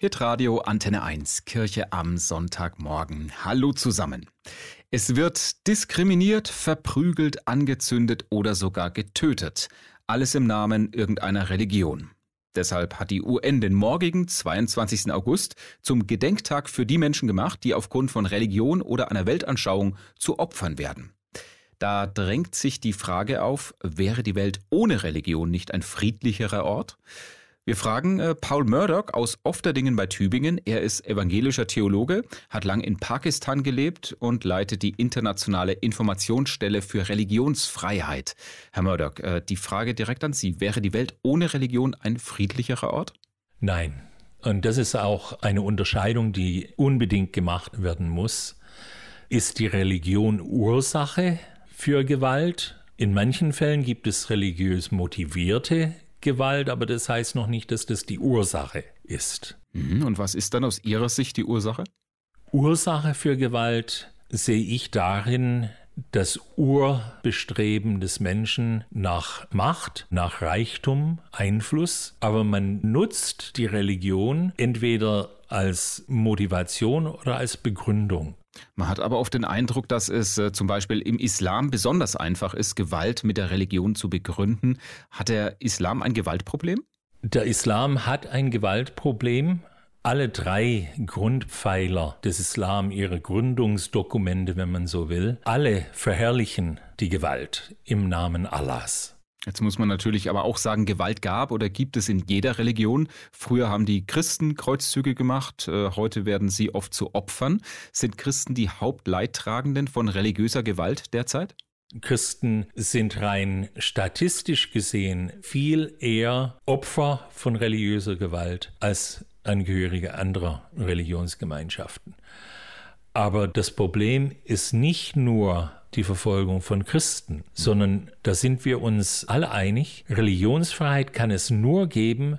Hitradio Antenne 1, Kirche am Sonntagmorgen. Hallo zusammen. Es wird diskriminiert, verprügelt, angezündet oder sogar getötet. Alles im Namen irgendeiner Religion. Deshalb hat die UN den morgigen 22. August zum Gedenktag für die Menschen gemacht, die aufgrund von Religion oder einer Weltanschauung zu Opfern werden. Da drängt sich die Frage auf, wäre die Welt ohne Religion nicht ein friedlicherer Ort? Wir fragen äh, Paul Murdoch aus Ofterdingen bei Tübingen. Er ist evangelischer Theologe, hat lang in Pakistan gelebt und leitet die internationale Informationsstelle für Religionsfreiheit. Herr Murdoch, äh, die Frage direkt an Sie. Wäre die Welt ohne Religion ein friedlicherer Ort? Nein. Und das ist auch eine Unterscheidung, die unbedingt gemacht werden muss. Ist die Religion Ursache für Gewalt? In manchen Fällen gibt es religiös motivierte Gewalt, aber das heißt noch nicht, dass das die Ursache ist. Mhm, und was ist dann aus Ihrer Sicht die Ursache? Ursache für Gewalt sehe ich darin, das Urbestreben des Menschen nach Macht, nach Reichtum, Einfluss, aber man nutzt die Religion entweder als Motivation oder als Begründung. Man hat aber oft den Eindruck, dass es äh, zum Beispiel im Islam besonders einfach ist, Gewalt mit der Religion zu begründen. Hat der Islam ein Gewaltproblem? Der Islam hat ein Gewaltproblem. Alle drei Grundpfeiler des Islam, ihre Gründungsdokumente, wenn man so will, alle verherrlichen die Gewalt im Namen Allahs. Jetzt muss man natürlich aber auch sagen, Gewalt gab oder gibt es in jeder Religion. Früher haben die Christen Kreuzzüge gemacht, äh, heute werden sie oft zu Opfern. Sind Christen die Hauptleidtragenden von religiöser Gewalt derzeit? Christen sind rein statistisch gesehen viel eher Opfer von religiöser Gewalt als Angehörige anderer Religionsgemeinschaften. Aber das Problem ist nicht nur die Verfolgung von Christen, sondern da sind wir uns alle einig, Religionsfreiheit kann es nur geben,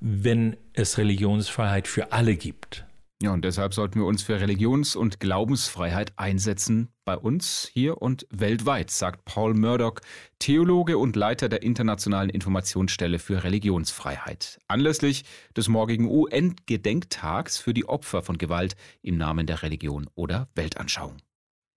wenn es Religionsfreiheit für alle gibt. Ja, und deshalb sollten wir uns für Religions- und Glaubensfreiheit einsetzen, bei uns hier und weltweit, sagt Paul Murdoch, Theologe und Leiter der Internationalen Informationsstelle für Religionsfreiheit. Anlässlich des morgigen UN-Gedenktags für die Opfer von Gewalt im Namen der Religion oder Weltanschauung.